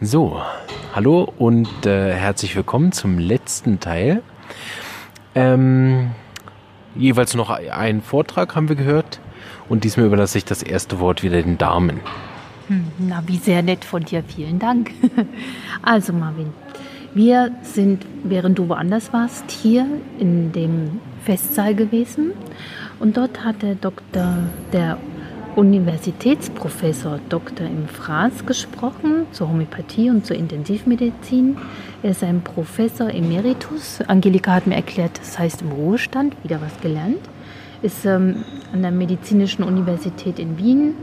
So, hallo und äh, herzlich willkommen zum letzten Teil. Ähm, jeweils noch einen Vortrag haben wir gehört und diesmal überlasse ich das erste Wort wieder den Damen. Hm, na, wie sehr nett von dir, vielen Dank. Also Marvin, wir sind, während du woanders warst, hier in dem Festsaal gewesen und dort hat der Doktor, der Universitätsprofessor Dr. im Fraß gesprochen zur Homöopathie und zur Intensivmedizin. Er ist ein Professor Emeritus. Angelika hat mir erklärt, das heißt im Ruhestand, wieder was gelernt. Ist ähm, an der Medizinischen Universität in Wien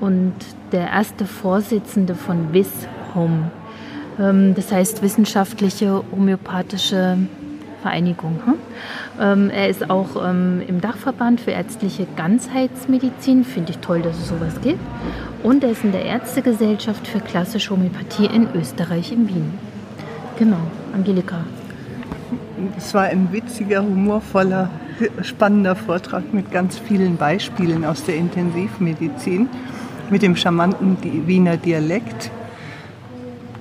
und der erste Vorsitzende von WISHOM. Ähm, das heißt Wissenschaftliche Homöopathische Vereinigung. Hm? Ähm, er ist auch ähm, im Dachverband für ärztliche Ganzheitsmedizin. Finde ich toll, dass es sowas gibt. Und er ist in der Ärztegesellschaft für klassische Homöopathie in Österreich, in Wien. Genau, Angelika. Es war ein witziger, humorvoller, spannender Vortrag mit ganz vielen Beispielen aus der Intensivmedizin, mit dem charmanten Wiener Dialekt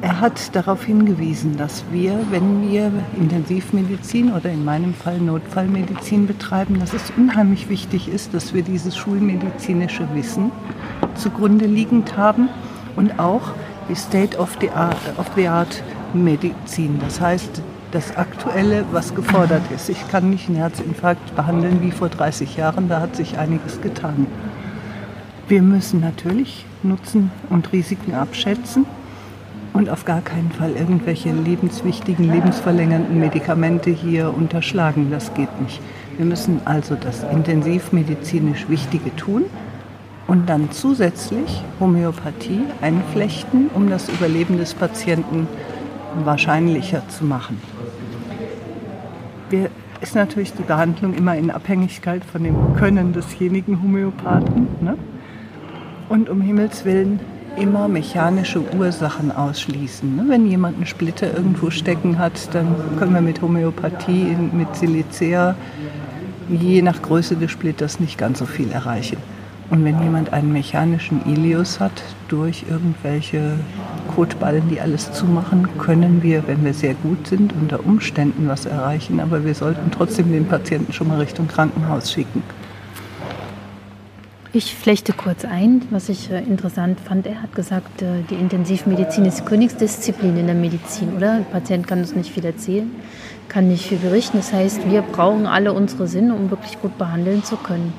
er hat darauf hingewiesen, dass wir, wenn wir Intensivmedizin oder in meinem Fall Notfallmedizin betreiben, dass es unheimlich wichtig ist, dass wir dieses schulmedizinische Wissen zugrunde liegend haben und auch die State of the Art, of the Art Medizin. Das heißt, das Aktuelle, was gefordert ist. Ich kann nicht einen Herzinfarkt behandeln wie vor 30 Jahren, da hat sich einiges getan. Wir müssen natürlich Nutzen und Risiken abschätzen und auf gar keinen Fall irgendwelche lebenswichtigen, lebensverlängernden Medikamente hier unterschlagen. Das geht nicht. Wir müssen also das intensivmedizinisch Wichtige tun und dann zusätzlich Homöopathie einflechten, um das Überleben des Patienten wahrscheinlicher zu machen. Wir ist natürlich die Behandlung immer in Abhängigkeit von dem Können desjenigen Homöopathen. Ne? Und um Himmels Willen immer mechanische Ursachen ausschließen. Ne? Wenn jemand einen Splitter irgendwo stecken hat, dann können wir mit Homöopathie, mit Silicea, je nach Größe des Splitters nicht ganz so viel erreichen. Und wenn jemand einen mechanischen Ilius hat, durch irgendwelche Kotballen, die alles zumachen, können wir, wenn wir sehr gut sind, unter Umständen was erreichen. Aber wir sollten trotzdem den Patienten schon mal Richtung Krankenhaus schicken. Ich flechte kurz ein, was ich äh, interessant fand. Er hat gesagt, äh, die Intensivmedizin ist Königsdisziplin in der Medizin, oder? Ein Patient kann uns nicht viel erzählen, kann nicht viel berichten. Das heißt, wir brauchen alle unsere Sinne, um wirklich gut behandeln zu können.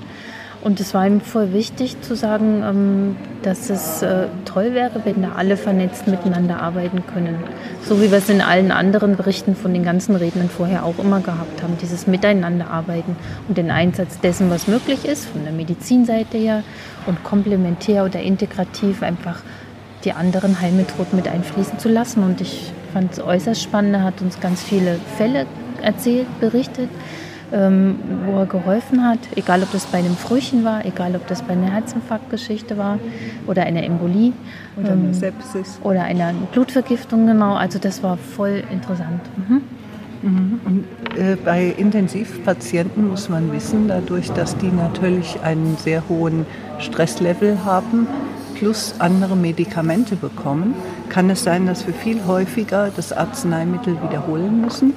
Und es war ihm voll wichtig zu sagen, ähm, dass es äh, toll wäre, wenn da alle vernetzt miteinander arbeiten können. So wie wir es in allen anderen Berichten von den ganzen Rednern vorher auch immer gehabt haben. Dieses Miteinanderarbeiten und den Einsatz dessen, was möglich ist, von der Medizinseite her und komplementär oder integrativ einfach die anderen Heilmethoden mit einfließen zu lassen. Und ich fand es äußerst spannend. Er hat uns ganz viele Fälle erzählt, berichtet ähm, wo er geholfen hat, egal ob das bei einem Frühchen war, egal ob das bei einer Herzinfarktgeschichte war oder einer Embolie. Oder einer ähm, Sepsis. Oder einer Blutvergiftung, genau. Also das war voll interessant. Mhm. Mhm. Und, äh, bei Intensivpatienten muss man wissen, dadurch, dass die natürlich einen sehr hohen Stresslevel haben, plus andere Medikamente bekommen, kann es sein, dass wir viel häufiger das Arzneimittel wiederholen müssen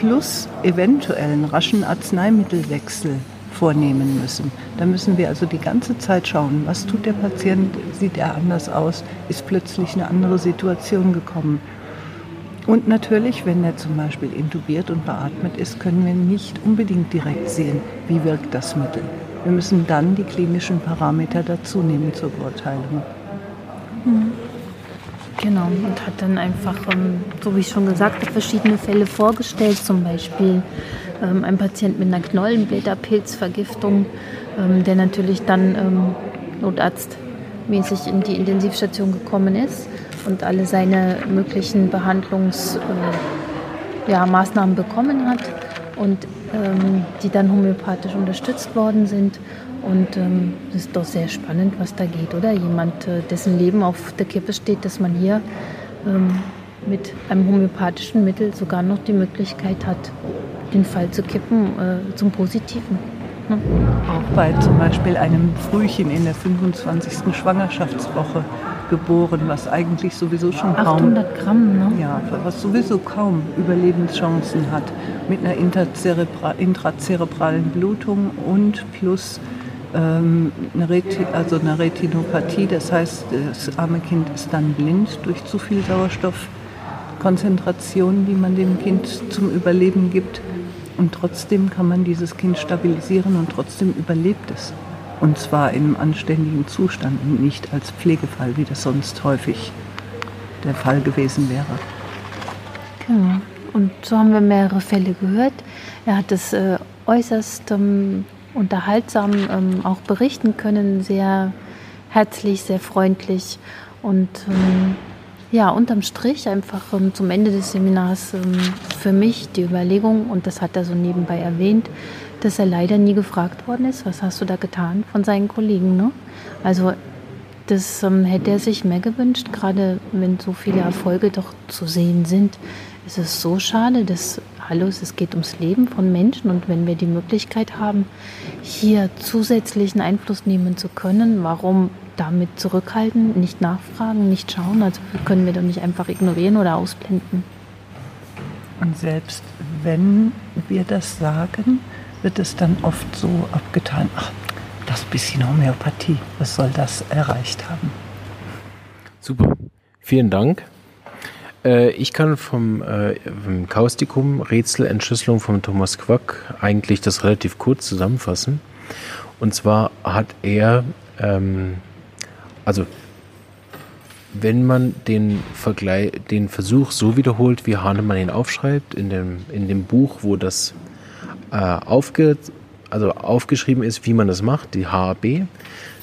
plus eventuell einen raschen Arzneimittelwechsel vornehmen müssen. Da müssen wir also die ganze Zeit schauen, was tut der Patient, sieht er anders aus, ist plötzlich eine andere Situation gekommen. Und natürlich, wenn er zum Beispiel intubiert und beatmet ist, können wir nicht unbedingt direkt sehen, wie wirkt das Mittel. Wir müssen dann die klinischen Parameter dazu nehmen zur Beurteilung. Mhm. Genau, und hat dann einfach, ähm, so wie ich schon gesagt habe, verschiedene Fälle vorgestellt. Zum Beispiel ähm, ein Patient mit einer Knollenblätterpilzvergiftung, ähm, der natürlich dann notarztmäßig in die Intensivstation gekommen ist und alle seine möglichen Behandlungsmaßnahmen äh, ja, bekommen hat und die dann homöopathisch unterstützt worden sind. Und ähm, das ist doch sehr spannend, was da geht, oder? Jemand, äh, dessen Leben auf der Kippe steht, dass man hier ähm, mit einem homöopathischen Mittel sogar noch die Möglichkeit hat, den Fall zu kippen äh, zum Positiven. Ne? Auch bei zum Beispiel einem Frühchen in der 25. Schwangerschaftswoche geboren, was eigentlich sowieso schon 800 kaum, Gramm, ne? ja, was sowieso kaum Überlebenschancen hat, mit einer intrazerebralen Blutung und plus ähm, eine, Reti also eine Retinopathie, das heißt, das arme Kind ist dann blind durch zu viel Sauerstoffkonzentration, die man dem Kind zum Überleben gibt. Und trotzdem kann man dieses Kind stabilisieren und trotzdem überlebt es. Und zwar in einem anständigen Zustand und nicht als Pflegefall, wie das sonst häufig der Fall gewesen wäre. Genau. Und so haben wir mehrere Fälle gehört. Er hat es äh, äußerst ähm, unterhaltsam ähm, auch berichten können, sehr herzlich, sehr freundlich und ähm, ja, unterm Strich einfach ähm, zum Ende des Seminars ähm, für mich die Überlegung, und das hat er so nebenbei erwähnt, dass er leider nie gefragt worden ist, was hast du da getan von seinen Kollegen. Ne? Also das ähm, hätte er sich mehr gewünscht, gerade wenn so viele Erfolge doch zu sehen sind. Es ist so schade, dass, hallo, es geht ums Leben von Menschen und wenn wir die Möglichkeit haben, hier zusätzlichen Einfluss nehmen zu können, warum damit zurückhalten, nicht nachfragen, nicht schauen? Also können wir doch nicht einfach ignorieren oder ausblenden. Und selbst wenn wir das sagen, wird es dann oft so abgetan, ach, das bisschen Homöopathie, was soll das erreicht haben? Super, vielen Dank. Äh, ich kann vom, äh, Kaustikum Rätselentschlüsselung von Thomas Quack eigentlich das relativ kurz zusammenfassen. Und zwar hat er, ähm, also wenn man den Vergleich, den Versuch so wiederholt, wie Hahnemann ihn aufschreibt, in dem, in dem Buch, wo das äh, aufge, also aufgeschrieben ist, wie man das macht, die HAB,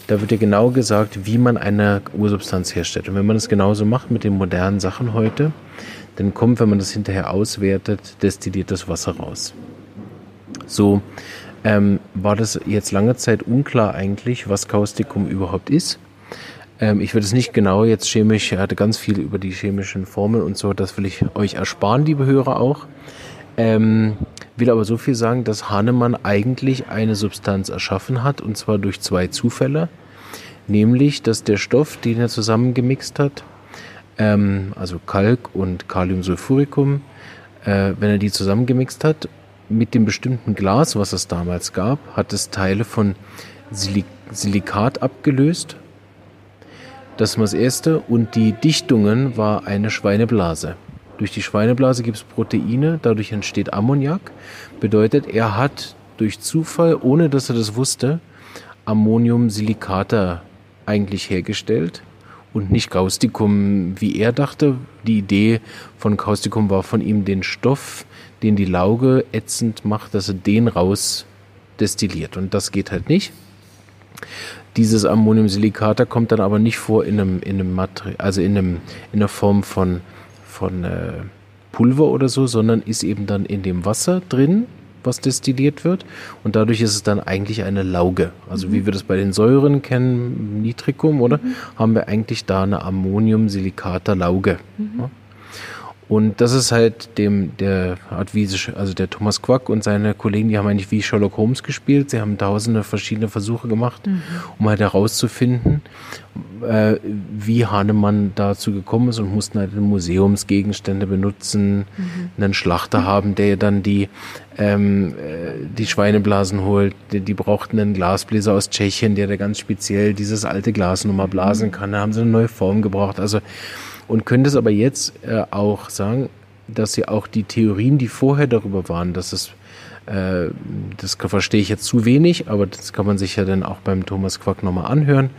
da wird ja genau gesagt, wie man eine Ursubstanz herstellt. Und wenn man das genauso macht mit den modernen Sachen heute, dann kommt, wenn man das hinterher auswertet, destilliertes Wasser raus. So ähm, war das jetzt lange Zeit unklar eigentlich, was Kaustikum überhaupt ist. Ähm, ich würde es nicht genau jetzt chemisch, er hatte ganz viel über die chemischen Formeln und so, das will ich euch ersparen, liebe Hörer auch. Ähm, will aber so viel sagen, dass Hahnemann eigentlich eine Substanz erschaffen hat, und zwar durch zwei Zufälle. Nämlich, dass der Stoff, den er zusammengemixt hat, ähm, also Kalk und Kaliumsulfuricum, äh, wenn er die zusammengemixt hat, mit dem bestimmten Glas, was es damals gab, hat es Teile von Silik Silikat abgelöst. Das war das erste. Und die Dichtungen war eine Schweineblase. Durch die Schweineblase gibt es Proteine, dadurch entsteht Ammoniak. Bedeutet, er hat durch Zufall, ohne dass er das wusste, Ammoniumsilikate eigentlich hergestellt und nicht Causticum, wie er dachte. Die Idee von Causticum war von ihm den Stoff, den die Lauge ätzend macht, dass er den raus destilliert. Und das geht halt nicht. Dieses Ammoniumsilikat kommt dann aber nicht vor in einem, in einem Material, also in einem, in der Form von von äh, Pulver oder so, sondern ist eben dann in dem Wasser drin, was destilliert wird. Und dadurch ist es dann eigentlich eine Lauge. Also mhm. wie wir das bei den Säuren kennen, Nitricum, oder? Mhm. Haben wir eigentlich da eine Ammoniumsilikata-Lauge. Mhm. Ja? Und das ist halt dem, der Art wie, also der Thomas Quack und seine Kollegen, die haben eigentlich wie Sherlock Holmes gespielt. Sie haben tausende verschiedene Versuche gemacht, mhm. um halt herauszufinden, äh, wie Hahnemann dazu gekommen ist und mussten halt Museumsgegenstände benutzen, mhm. einen Schlachter mhm. haben, der dann die, ähm, äh, die Schweineblasen holt. Die, die, brauchten einen Glasbläser aus Tschechien, der da ganz speziell dieses alte Glas nochmal blasen mhm. kann. Da haben sie eine neue Form gebraucht. Also und könnte es aber jetzt äh, auch sagen, dass sie auch die Theorien, die vorher darüber waren, dass es äh, das verstehe ich jetzt zu wenig, aber das kann man sich ja dann auch beim Thomas Quack nochmal anhören,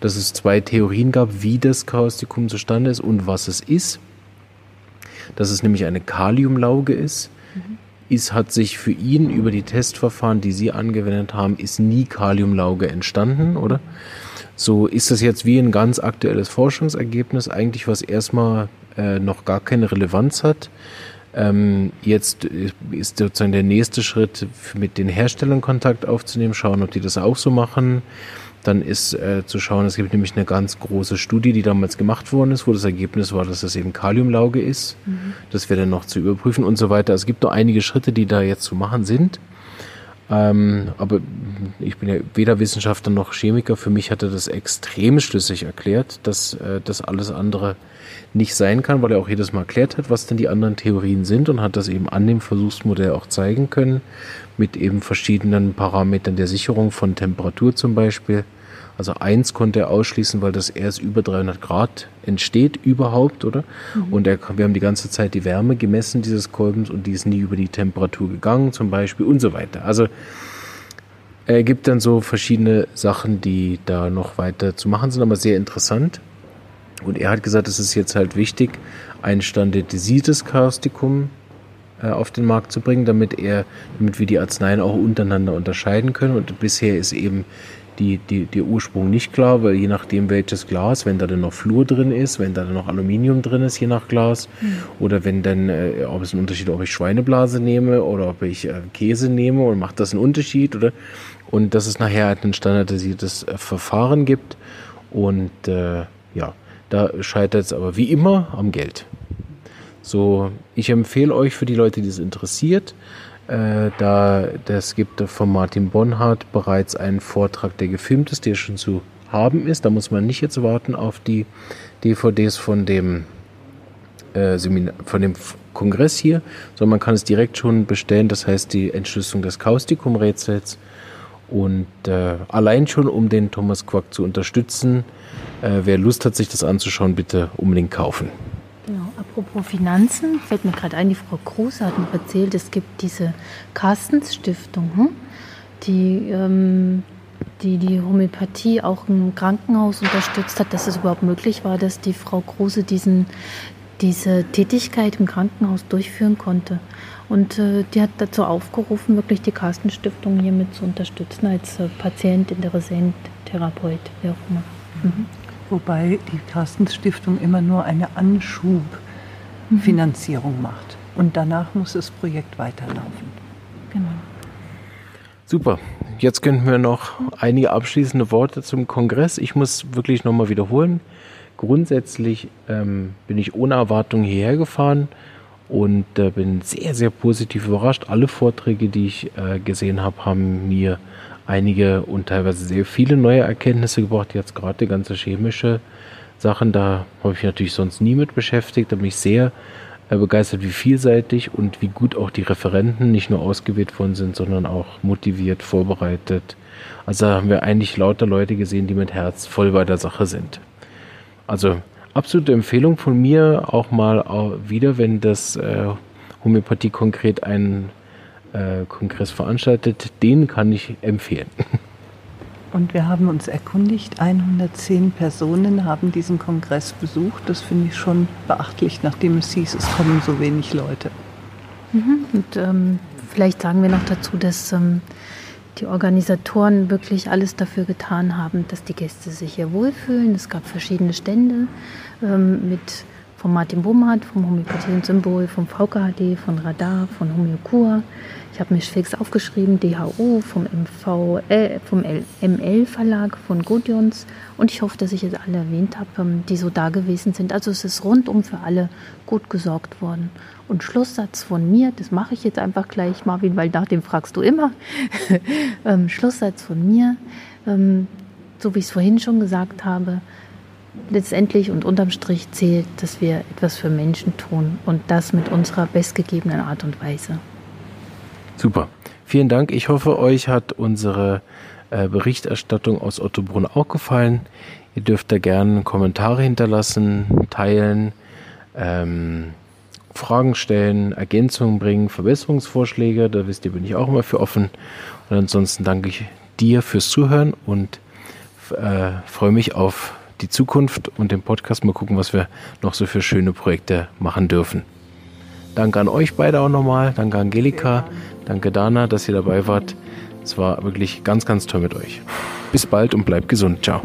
dass es zwei Theorien gab, wie das Kaustikum zustande ist und was es ist. Dass es nämlich eine Kaliumlauge ist. Mhm. Ist, hat sich für ihn über die Testverfahren, die Sie angewendet haben, ist nie Kaliumlauge entstanden, oder? So ist das jetzt wie ein ganz aktuelles Forschungsergebnis, eigentlich was erstmal äh, noch gar keine Relevanz hat. Ähm, jetzt ist sozusagen der nächste Schritt, mit den Herstellern Kontakt aufzunehmen, schauen, ob die das auch so machen. Dann ist äh, zu schauen, es gibt nämlich eine ganz große Studie, die damals gemacht worden ist, wo das Ergebnis war, dass das eben Kaliumlauge ist. Mhm. Das wäre dann noch zu überprüfen und so weiter. Es gibt noch einige Schritte, die da jetzt zu machen sind. Ähm, aber ich bin ja weder Wissenschaftler noch Chemiker. Für mich hat er das extrem schlüssig erklärt, dass äh, das alles andere nicht sein kann, weil er auch jedes Mal erklärt hat, was denn die anderen Theorien sind und hat das eben an dem Versuchsmodell auch zeigen können, mit eben verschiedenen Parametern der Sicherung von Temperatur zum Beispiel. Also eins konnte er ausschließen, weil das erst über 300 Grad entsteht überhaupt, oder? Mhm. Und er, wir haben die ganze Zeit die Wärme gemessen dieses Kolbens und die ist nie über die Temperatur gegangen zum Beispiel und so weiter. Also er gibt dann so verschiedene Sachen, die da noch weiter zu machen sind, aber sehr interessant. Und er hat gesagt, es ist jetzt halt wichtig, ein standardisiertes Kaustikum äh, auf den Markt zu bringen, damit er, damit wir die Arzneien auch untereinander unterscheiden können. Und bisher ist eben die, die, der Ursprung nicht klar, weil je nachdem welches Glas, wenn da dann noch Flur drin ist, wenn da dann noch Aluminium drin ist, je nach Glas, mhm. oder wenn dann, äh, ob es einen Unterschied, ob ich Schweineblase nehme oder ob ich äh, Käse nehme und macht das einen Unterschied, oder? Und dass es nachher halt ein standardisiertes äh, Verfahren gibt und äh, ja, da scheitert es aber wie immer am Geld. So, ich empfehle euch für die Leute, die es interessiert, äh, da das gibt von Martin Bonhardt bereits einen Vortrag, der gefilmt ist, der schon zu haben ist. Da muss man nicht jetzt warten auf die DVDs von dem äh, Seminar, von dem Kongress hier, sondern man kann es direkt schon bestellen. Das heißt die Entschlüsselung des Kaustikum-Rätsels. Und äh, allein schon, um den Thomas Quack zu unterstützen, äh, wer Lust hat, sich das anzuschauen, bitte unbedingt kaufen. Apropos Finanzen, fällt mir gerade ein, die Frau Kruse hat noch erzählt, es gibt diese Carstens Stiftung, hm? die, ähm, die die Homöopathie auch im Krankenhaus unterstützt hat, dass es überhaupt möglich war, dass die Frau Kruse diesen, diese Tätigkeit im Krankenhaus durchführen konnte. Und äh, die hat dazu aufgerufen, wirklich die Carsten Stiftung hiermit zu unterstützen als äh, Patient, Interessent, Therapeut, wie auch immer. Mhm. Wobei die Carstens Stiftung immer nur eine Anschubfinanzierung mhm. macht. Und danach muss das Projekt weiterlaufen. Genau. Super. Jetzt könnten wir noch einige abschließende Worte zum Kongress. Ich muss wirklich nochmal wiederholen. Grundsätzlich ähm, bin ich ohne Erwartung hierher gefahren und äh, bin sehr, sehr positiv überrascht. Alle Vorträge, die ich äh, gesehen habe, haben mir einige und teilweise sehr viele neue Erkenntnisse gebracht. Jetzt gerade die ganze chemische Sachen, da habe ich natürlich sonst nie mit beschäftigt. Da bin ich sehr äh, begeistert, wie vielseitig und wie gut auch die Referenten nicht nur ausgewählt worden sind, sondern auch motiviert, vorbereitet. Also da haben wir eigentlich lauter Leute gesehen, die mit Herz voll bei der Sache sind. Also absolute Empfehlung von mir auch mal wieder, wenn das äh, Homöopathie konkret einen äh, Kongress veranstaltet, den kann ich empfehlen. Und wir haben uns erkundigt, 110 Personen haben diesen Kongress besucht. Das finde ich schon beachtlich, nachdem es hieß, es kommen so wenig Leute. Mhm. Und ähm, vielleicht sagen wir noch dazu, dass ähm, die Organisatoren wirklich alles dafür getan haben, dass die Gäste sich hier wohlfühlen. Es gab verschiedene Stände ähm, mit von Martin Bumhardt, vom Homöopathie und Symbol, vom VKHD, von Radar, von Homöokur. Ich habe mir fix aufgeschrieben, DHU, vom, MV, äh, vom ML Verlag, von Godions. Und ich hoffe, dass ich jetzt alle erwähnt habe, ähm, die so da gewesen sind. Also es ist rundum für alle gut gesorgt worden. Und Schlusssatz von mir, das mache ich jetzt einfach gleich, Marvin, weil nach dem fragst du immer. ähm, Schlusssatz von mir, ähm, so wie ich es vorhin schon gesagt habe, letztendlich und unterm Strich zählt, dass wir etwas für Menschen tun und das mit unserer bestgegebenen Art und Weise. Super. Vielen Dank. Ich hoffe, euch hat unsere äh, Berichterstattung aus Ottobrunn auch gefallen. Ihr dürft da gerne Kommentare hinterlassen, teilen, ähm, Fragen stellen, Ergänzungen bringen, Verbesserungsvorschläge. Da wisst ihr, bin ich auch immer für offen. Und ansonsten danke ich dir fürs Zuhören und äh, freue mich auf die Zukunft und den Podcast. Mal gucken, was wir noch so für schöne Projekte machen dürfen. Danke an euch beide auch nochmal. Danke Angelika. Danke Dana, dass ihr dabei wart. Es war wirklich ganz, ganz toll mit euch. Bis bald und bleibt gesund. Ciao.